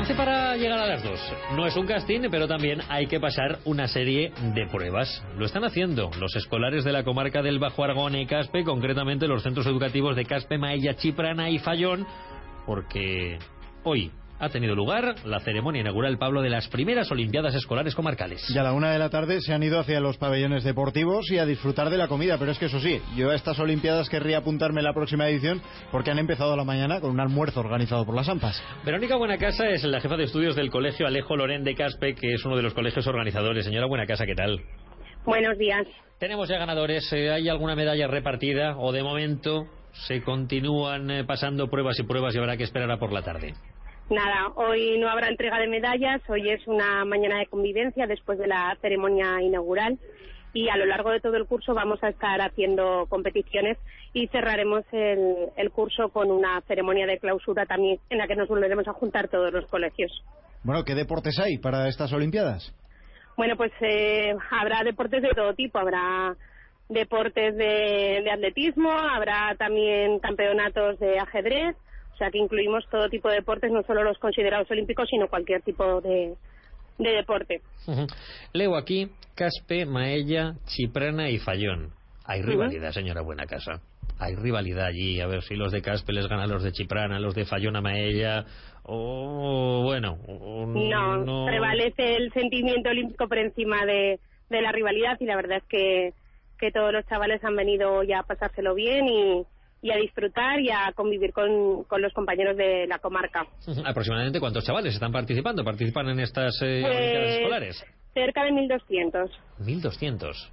11 para llegar a las 2. No es un casting, pero también hay que pasar una serie de pruebas. Lo están haciendo los escolares de la comarca del Bajo Aragón y Caspe, concretamente los centros educativos de Caspe, Maella, Chiprana y Fallón, porque hoy ha tenido lugar la ceremonia inaugural, Pablo, de las primeras Olimpiadas Escolares Comarcales. Y a la una de la tarde se han ido hacia los pabellones deportivos y a disfrutar de la comida. Pero es que eso sí, yo a estas Olimpiadas querría apuntarme la próxima edición porque han empezado a la mañana con un almuerzo organizado por las AMPAs. Verónica Buenacasa es la jefa de estudios del Colegio Alejo Lorén de Caspe, que es uno de los colegios organizadores. Señora Buenacasa, ¿qué tal? Buenos días. Tenemos ya ganadores. Eh, ¿Hay alguna medalla repartida o de momento se continúan eh, pasando pruebas y pruebas y habrá que esperar a por la tarde? Nada, hoy no habrá entrega de medallas, hoy es una mañana de convivencia después de la ceremonia inaugural y a lo largo de todo el curso vamos a estar haciendo competiciones y cerraremos el, curso con una ceremonia de clausura también en la que nos volveremos a juntar todos los colegios. Bueno, ¿qué deportes hay para estas Olimpiadas? Bueno, pues eh, habrá deportes de todo tipo, habrá deportes de atletismo, habrá también campeonatos de ajedrez, o sea que incluimos todo tipo de deportes, no solo los considerados olímpicos, sino cualquier tipo de, deporte. Leo aquí Caspe, Maella, Chiprana y Fallón. Hay rivalidad, señora Buena Casa. Hay rivalidad allí, a ver si los de Caspe les ganan los de Chiprana, los de Fallón a Maella, o bueno... no, prevalece el sentimiento olímpico por encima de, de la rivalidad y la verdad es que, que todos los chavales han venido ya a pasárselo bien y, y a disfrutar y a convivir con, con los compañeros de la comarca. ¿Aproximadamente cuántos chavales están participando? ¿Participan en estas eh, pues, escolares? Cerca de 1.200. 1.200.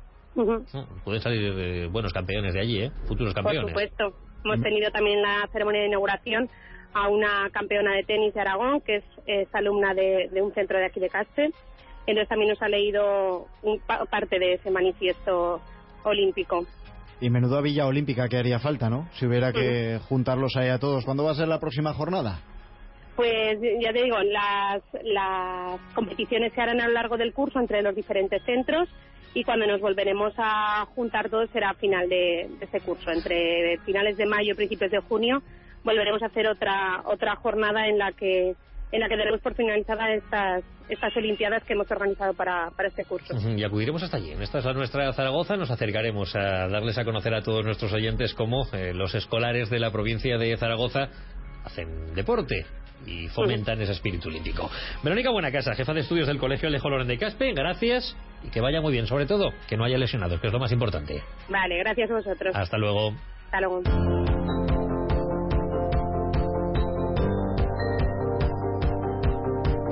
Ah, pueden salir eh, buenos campeones de allí, ¿eh? Futuros campeones. Por supuesto. Hemos tenido también la ceremonia de inauguración a una campeona de tenis de Aragón, que es, alumna de, un centro de aquí de Caspe. Entonces también nos ha leído un, parte de ese manifiesto olímpico. Y menudo Villa Olímpica que haría falta, ¿no? Si hubiera que juntarlos ahí a todos. ¿Cuándo va a ser la próxima jornada? Pues ya te digo, las, las competiciones se harán a lo largo del curso entre los diferentes centros y cuando nos volveremos a juntar todos será a final de, de este curso. Entre finales de mayo y principios de junio volveremos a hacer otra, otra jornada en la que en la que daremos por finalizada estas, estas Olimpiadas que hemos organizado para, para este curso. Y acudiremos hasta allí. En esta es nuestra Zaragoza. Nos acercaremos a darles a conocer a todos nuestros oyentes cómo eh, los escolares de la provincia de Zaragoza hacen deporte y fomentan ese espíritu olímpico. Verónica Buenacasa, jefa de estudios del Colegio Alejo Loren de Caspe, gracias y que vaya muy bien. Sobre todo, que no haya lesionados, que es lo más importante. Vale, gracias a vosotros. Hasta luego. Hasta luego.